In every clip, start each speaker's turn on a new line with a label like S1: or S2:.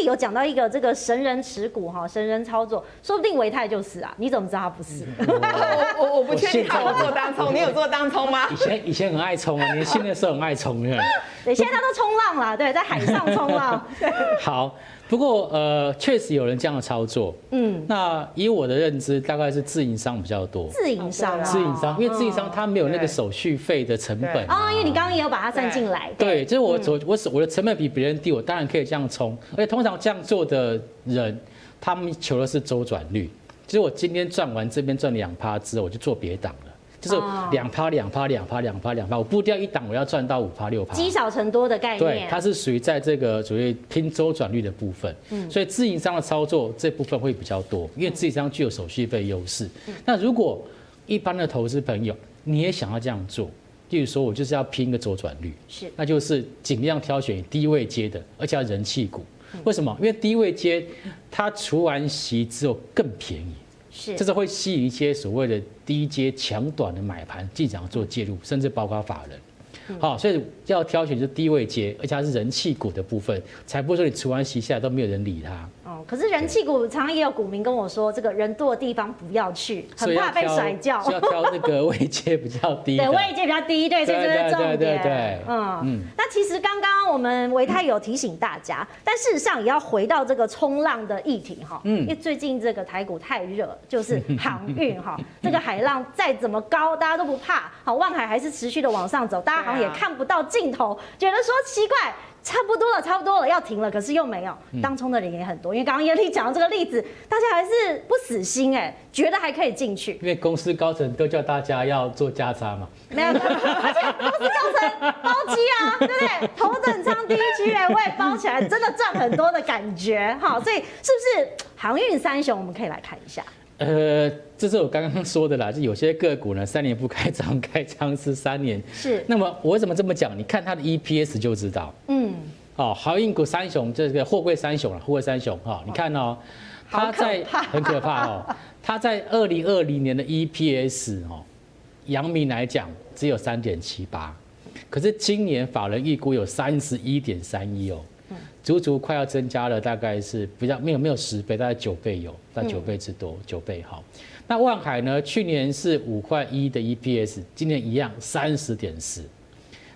S1: 里有讲到一个这个神人持股哈，神人操作，说不定维泰就是啊，你怎么知道他不是？
S2: 我我我不确定他有做当冲，你有做当冲吗？
S3: 以前以前很爱冲啊，年轻的时候很爱冲的。
S1: 对，现在他都冲浪了，对，在海上冲浪。
S3: 好。不过，呃，确实有人这样的操作。嗯，那以我的认知，大概是自营商比较多。
S1: 自营商，
S3: 自营商，因为自营商他没有那个手续费的成本
S1: 啊。因为你刚刚也有把它算进来。
S3: 对，就是我我我我的成本比别人低，我当然可以这样冲。而且通常这样做的人，他们求的是周转率，就是我今天赚完这边赚两趴之后，我就做别档了。就是两趴两趴两趴两趴两趴，我步调一档，我要赚到五趴六趴，
S1: 积少成多的概念。
S3: 对，它是属于在这个属于拼周转率的部分。嗯，所以自营商的操作这部分会比较多，因为自营商具有手续费优势。那如果一般的投资朋友你也想要这样做，例如说我就是要拼个周转率，是，那就是尽量挑选低位接的，而且要人气股。为什么？因为低位接它除完息之后更便宜。是，这是会吸引一些所谓的低阶强短的买盘进场做介入，甚至包括法人。好，所以要挑选就是低位阶，而且它是人气股的部分，才不会说你除完息下来都没有人理它。
S1: 哦，可是人气股常常也有股民跟我说，这个人多的地方不要去，很怕被甩掉。
S3: 要挑那个位阶比较低。
S1: 对，位阶比较低，对，这就是重点。对对对对。嗯嗯。那其实刚刚我们维泰有提醒大家，但事实上也要回到这个冲浪的议题哈。嗯。因为最近这个台股太热，就是航运哈，这个海浪再怎么高，大家都不怕。好，望海还是持续的往上走，大家好像也看不到尽头，觉得说奇怪。差不多了，差不多了，要停了，可是又没有。当冲的人也很多，因为刚刚燕俐讲的这个例子，大家还是不死心哎，觉得还可以进去。
S3: 因为公司高层都叫大家要做加差嘛。
S1: 没有，而且公司高层包机啊，对不对？头等舱第一区哎，我也包起来，真的赚很多的感觉哈。所以是不是航运三雄？我们可以来看一下。
S3: 呃，这是我刚刚说的啦，就有些个股呢，三年不开张，开张是三年。是。那么我怎么这么讲？你看它的 EPS 就知道。嗯。好，航运股三雄，这个货柜三雄了，货柜三雄哈，你看哦，它在很可怕哦，它在二零二零年的 EPS 哦，阳明来讲只有三点七八，可是今年法人预估有三十一点三一哦。足足快要增加了，大概是比较没有没有十倍，大概九倍有，大概九倍之多，九倍好。那万海呢？去年是五块一的 EPS，今年一样三十点四。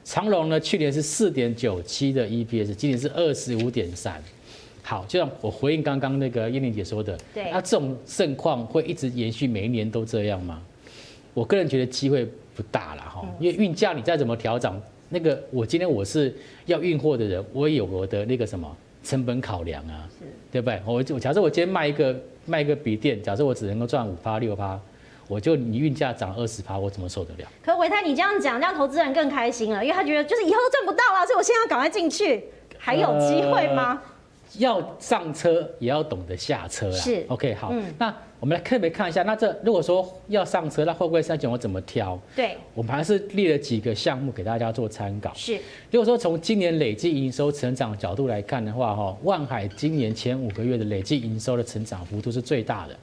S3: 长隆呢？去年是四点九七的 EPS，今年是二十五点三。好，就像我回应刚刚那个燕玲姐说的，对，那这种盛况会一直延续，每一年都这样吗？我个人觉得机会不大了哈，因为运价你再怎么调涨。那个，我今天我是要运货的人，我也有我的那个什么成本考量啊，是对不对？我我假设我今天卖一个卖一个笔电，假设我只能够赚五趴六趴，我就你运价涨二十趴，我怎么受得了？
S1: 可维泰你这样讲，让投资人更开心了，因为他觉得就是以后都赚不到了，所以我现在要赶快进去，还有机会吗？呃
S3: 要上车也要懂得下车啦。是，OK，好。嗯、那我们来特别看一下，那这如果说要上车，那会不会筛选我怎么挑？对，我们还是列了几个项目给大家做参考。是，如果说从今年累计营收成长角度来看的话，哈，万海今年前五个月的累计营收的成长幅度是最大的，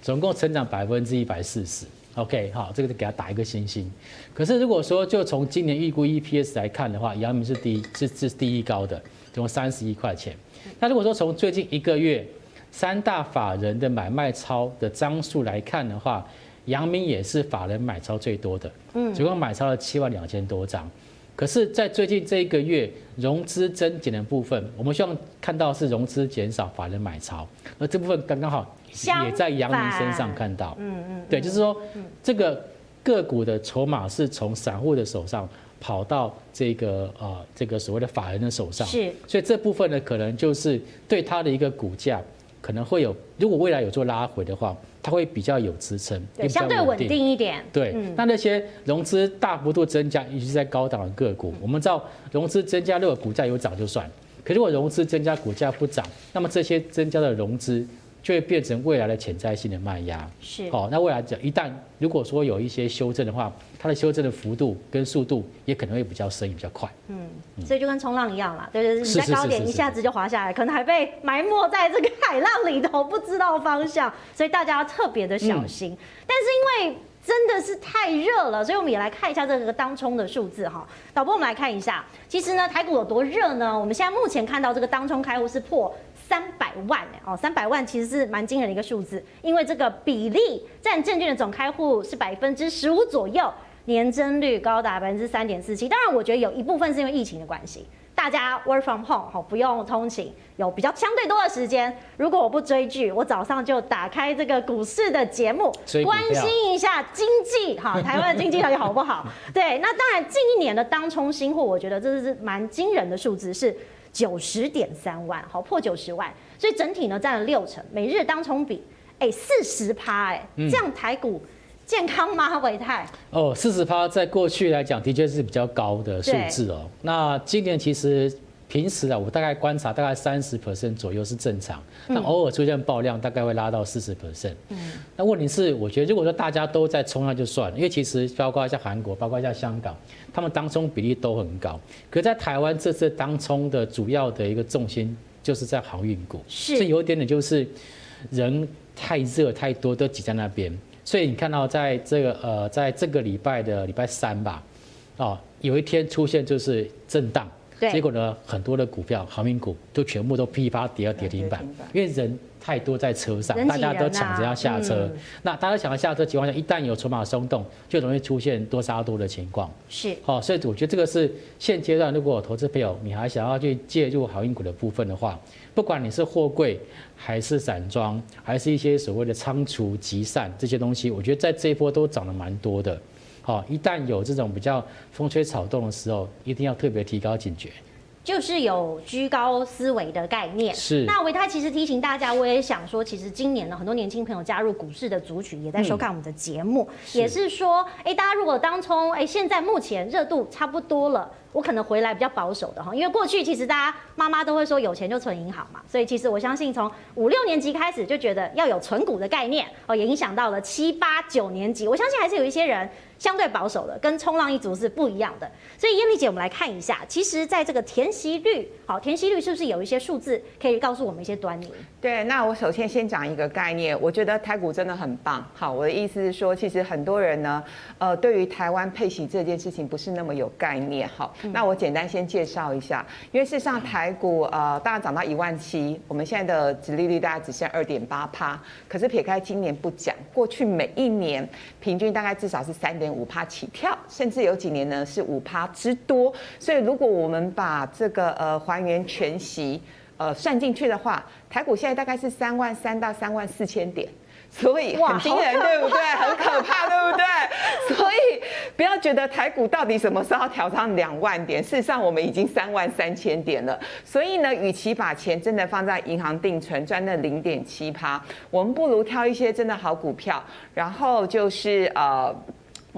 S3: 总共成长百分之一百四十。OK，好，这个就给他打一个星星。可是如果说就从今年预估 EPS 来看的话，阳明是第一，是是第一高的，总共三十一块钱。那如果说从最近一个月三大法人的买卖超的张数来看的话，阳明也是法人买超最多的，嗯，总共买超了七万两千多张。可是，在最近这一个月融资增减的部分，我们希望看到是融资减少，法人买超，而这部分刚刚好也在阳明身上看到，嗯嗯，对，就是说这个个股的筹码是从散户的手上。跑到这个呃这个所谓的法人的手上，是，所以这部分呢，可能就是对它的一个股价可能会有，如果未来有做拉回的话，它会比较有支撑，
S1: 对，相对稳定一点。
S3: 对，那那些融资大幅度增加，尤其是在高档的个股，我们知道融资增加，如果股价有涨就算，可如果融资增加，股价不涨，那么这些增加的融资。就会变成未来的潜在性的卖压，是好。那未来讲，一旦如果说有一些修正的话，它的修正的幅度跟速度也可能会比较深，也比较快。嗯，所以就跟冲浪一样啦，对对对，你在高点一下子就滑下来，可能还被埋没在这个海浪里头，不知道方向，所以大家要特别的小心。但是因为真的是太热了，所以我们也来看一下这个当冲的数字哈。导播，我们来看一下，其实呢，台股有多热呢？我们现在目前看到这个当冲开户是破。
S1: 三百万哎哦，三百万其实是蛮惊人的一个数字，因为这个比例占证券的总开户是百分之十五左右，年增率高达百分之三点四七。当然，我觉得有一部分是因为疫情的关系。大家 work from home 好，不用通勤，有比较相对多的时间。如果我不追剧，我早上就打开这个股市的节目，关心一下经济哈，台湾的经济到底好不好？对，那当然近一年的当冲新户，我觉得这是蛮惊人的数字，是九十点三万，好破九十万，所以整体呢占了六成，每日当冲比哎四十趴哎，这样台股。健康吗？伟泰
S3: 哦，四十趴在过去来讲的确是比较高的数字哦。那今年其实平时啊，我大概观察大概三十 percent 左右是正常，那偶尔出现爆量，大概会拉到四十 percent。嗯，那问题是，我觉得如果说大家都在冲上就算了，因为其实包括像韩国，包括像香港，他们当冲比例都很高。可在台湾这次当冲的主要的一个重心就是在航运股，是，所以有一点点就是人太热太多都挤在那边。所以你看到，在这个呃，在这个礼拜的礼拜三吧，哦，有一天出现就是震荡，对，结果呢，很多的股票航运股都全部都噼啪跌到跌停板，因为人太多在车上，大家都抢着要下车。那大家抢着下车情况下，一旦有筹码松动，就容易出现多杀多的情况。是，好，所以我觉得这个是现阶段，如果投资朋友你还想要去介入航运股的部分的话。不管你是货柜，还是散装，还是一些所谓的仓储集散这些东西，我觉得在这一波都涨得蛮多的。好，一旦有这种比较风吹草动的时候，一定要特别提高警觉。
S1: 就是有居高思维的概念。是。那维泰其实提醒大家，我也想说，其实今年呢，很多年轻朋友加入股市的族群也在收看我们的节目，嗯、也是说，哎，大家如果当冲，哎，现在目前热度差不多了，我可能回来比较保守的哈，因为过去其实大家妈妈都会说有钱就存银行嘛，所以其实我相信从五六年级开始就觉得要有存股的概念哦，也影响到了七八九年级，我相信还是有一些人。相对保守的，跟冲浪一族是不一样的。所以燕丽姐，我们来看一下，其实在这个填息率，好，填息率是不是有一些数字可以告诉我们一些端倪？
S2: 对，那我首先先讲一个概念，我觉得台股真的很棒。好，我的意思是说，其实很多人呢，呃，对于台湾配息这件事情不是那么有概念。好，那我简单先介绍一下，因为事实上台股呃，大概涨到一万七，我们现在的殖利率大概只剩二点八趴，可是撇开今年不讲，过去每一年平均大概至少是三点。五趴起跳，甚至有几年呢是五趴之多。所以如果我们把这个呃还原全息呃算进去的话，台股现在大概是三万三到三万四千点，所以很惊人，对不对？很可怕，对不对？所以不要觉得台股到底什么时候调上两万点，事实上我们已经三万三千点了。所以呢，与其把钱真的放在银行定存赚那零点七趴，我们不如挑一些真的好股票，然后就是呃。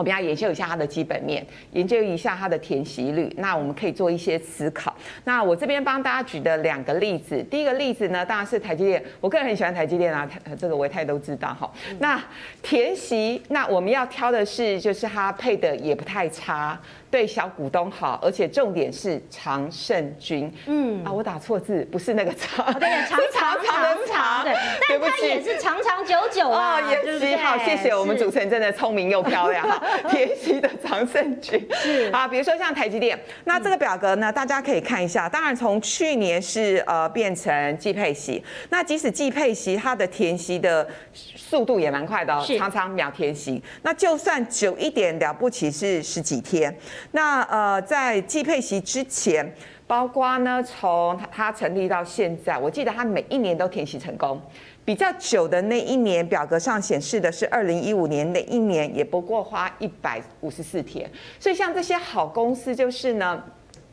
S2: 我们要研究一下它的基本面，研究一下它的填息率，那我们可以做一些思考。那我这边帮大家举的两个例子，第一个例子呢，当然是台积电，我个人很喜欢台积电啊，这个维泰都知道哈。那填息，那我们要挑的是，就是它配的也不太差。对小股东好，而且重点是常胜军。嗯啊，我打错字，不是那个长，
S1: 对，长长长的长，对，但它也是长长久久啊。哦，也是
S2: 好，谢谢我们主持人，真的聪明又漂亮哈。填息的常胜军是啊，比如说像台积电，那这个表格呢，大家可以看一下。当然，从去年是呃变成季配息，那即使季配息，它的填息的速度也蛮快的哦，常常秒填息。那就算久一点，了不起是十几天。那呃，在季配席之前，包括呢，从它成立到现在，我记得它每一年都填息成功。比较久的那一年，表格上显示的是二零一五年那一年，也不过花一百五十四天。所以像这些好公司，就是呢。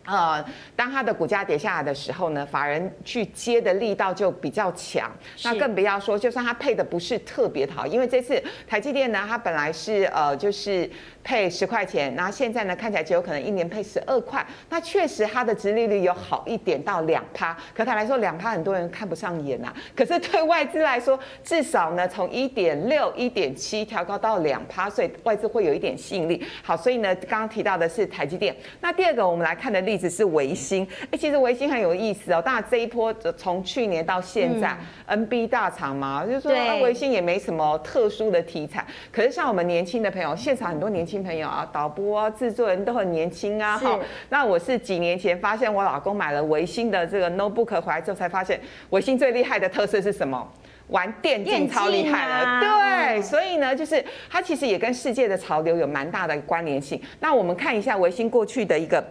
S2: 呃，当它的股价跌下来的时候呢，法人去接的力道就比较强。那更不要说，就算它配的不是特别好，因为这次台积电呢，它本来是呃就是配十块钱，然后现在呢看起来就有可能一年配十二块。那确实它的殖利率有好一点到两趴，可它来说两趴很多人看不上眼呐。可是对外资来说，至少呢从一点六、一点七调高到两趴，所以外资会有一点吸引力。好，所以呢刚刚提到的是台积电。那第二个我们来看的例例子是维新。哎、欸，其实维新很有意思哦。当然这一波从去年到现在、嗯、，NB 大厂嘛，就是说维新也没什么特殊的题材。可是像我们年轻的朋友，现场很多年轻朋友啊，导播啊、制作人都很年轻啊。好，那我是几年前发现我老公买了维新的这个 notebook 回来之后，才发现维新最厉害的特色是什么？玩电竞超厉害了，啊、对，所以呢，就是它其实也跟世界的潮流有蛮大的关联性。那我们看一下维新过去的一个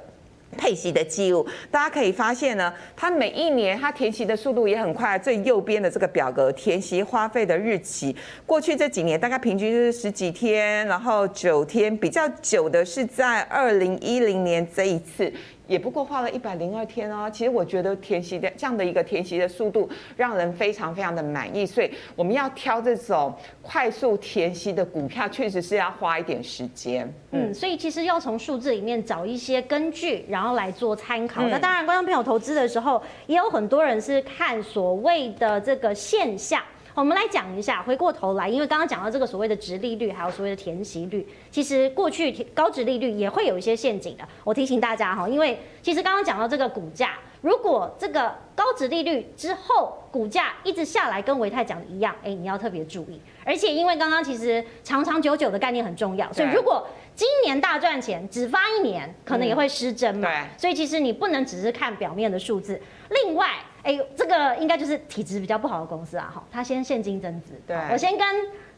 S2: 配息的记录，大家可以发现呢，他每一年他填息的速度也很快。最右边的这个表格，填息花费的日期，过去这几年大概平均是十几天，然后九天，比较久的是在二零一零年这一次。也不过花了一百零二天哦。其实我觉得填息的这样的一个填息的速度，让人非常非常的满意。所以我们要挑这种快速填息的股票，确实是要花一点时间。
S1: 嗯，所以其实要从数字里面找一些根据，然后来做参考。那当然，观众朋友投资的时候，也有很多人是看所谓的这个现象。我们来讲一下，回过头来，因为刚刚讲到这个所谓的直利率，还有所谓的填息率，其实过去高值利率也会有一些陷阱的。我提醒大家哈，因为其实刚刚讲到这个股价，如果这个高值利率之后股价一直下来，跟维泰讲的一样，哎，你要特别注意。而且因为刚刚其实长长久久的概念很重要，所以如果今年大赚钱，只发一年，可能也会失真嘛。对，所以其实你不能只是看表面的数字。另外，哎，这个应该就是体质比较不好的公司啊，哈，他先现金增资，对，我先跟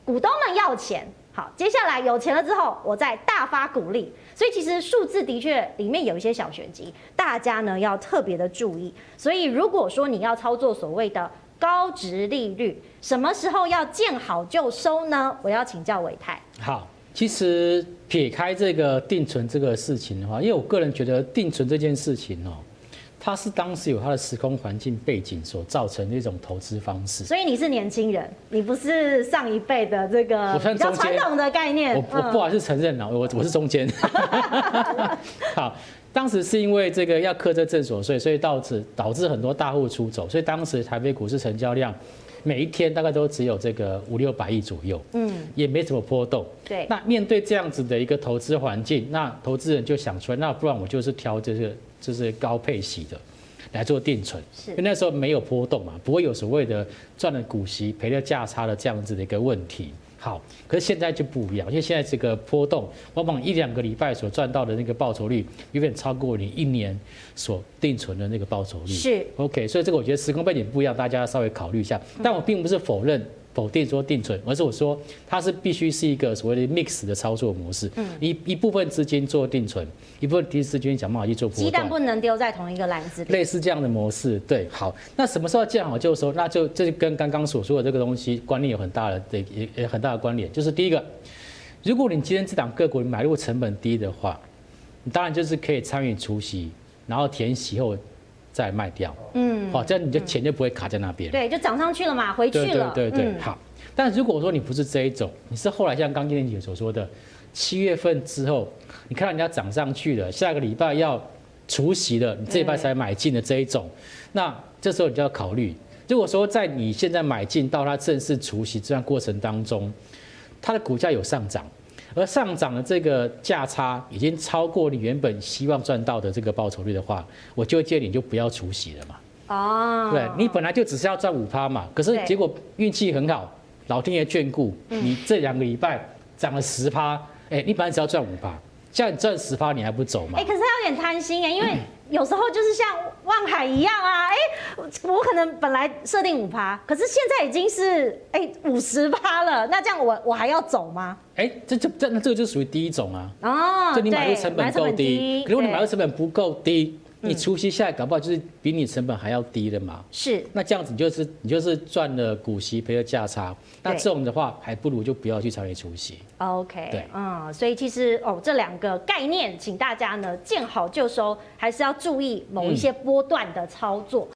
S1: 股东们要钱，好，接下来有钱了之后，我再大发鼓励，所以其实数字的确里面有一些小玄机，大家呢要特别的注意。所以如果说你要操作所谓的高值利率，什么时候要见好就收呢？我要请教伟泰。
S3: 好，其实撇开这个定存这个事情的话，因为我个人觉得定存这件事情哦。它是当时有它的时空环境背景所造成的一种投资方式，
S1: 所以你是年轻人，你不是上一辈的这个比较传统的概念。
S3: 我我不好意思承认了，我我是中间。好，当时是因为这个要课这证所税，所以导致导致很多大户出走，所以当时台北股市成交量每一天大概都只有这个五六百亿左右，嗯，也没什么波动。对，那面对这样子的一个投资环境，那投资人就想出来，那不然我就是挑这个。就是高配息的来做定存，因为那时候没有波动嘛，不会有所谓的赚了股息赔了价差的这样子的一个问题。好，可是现在就不一样，因为现在这个波动，往往一两个礼拜所赚到的那个报酬率，远远超过你一年所定存的那个报酬率。是，OK，所以这个我觉得时空背景不一样，大家稍微考虑一下。但我并不是否认。否定说定存，而是我说它是必须是一个所谓的 mix 的操作模式。嗯，一一部分资金做定存，一部分资金想办法去做波段。鸡
S1: 蛋不能丢在同一个篮子里。
S3: 类似这样的模式，对，好。那什么时候见好就收？那就这就跟刚刚所说的这个东西观念有很大的对也也很大的关联。就是第一个，如果你今天这档个股你买入成本低的话，你当然就是可以参与除息，然后填息后。再卖掉，嗯，好，这样你的钱就不会卡在那边，
S1: 对，就涨上去了嘛，回去了，
S3: 对对对，好。但如果说你不是这一种，你是后来像刚今天姐所说的，七月份之后，你看到人家涨上去了，下个礼拜要除息了，你这一拜才买进的这一种，那这时候你就要考虑，如果说在你现在买进到它正式除息这段过程当中，它的股价有上涨。而上涨的这个价差已经超过你原本希望赚到的这个报酬率的话，我就建议你就不要除息了嘛。哦，对，你本来就只是要赚五趴嘛，可是结果运气很好，老天爷眷顾，你这两个礼拜涨了十趴，哎，你本来只要赚五趴。像你赚十趴，你还不走吗？
S1: 哎、欸，可是他有点贪心哎，因为有时候就是像万海一样啊，哎、欸，我可能本来设定五趴，可是现在已经是哎五十趴了，那这样我我还要走吗？
S3: 哎、欸，这这这那这个就属于第一种啊。哦，就你买入成本够低，如果你买入成本不够低。你除息下来搞不好就是比你成本还要低的嘛？是。那这样子你就是你就是赚了股息赔了价差，那这种的话还不如就不要去参与除息。OK。对，
S1: 嗯，所以其实哦这两个概念，请大家呢见好就收，还是要注意某一些波段的操作。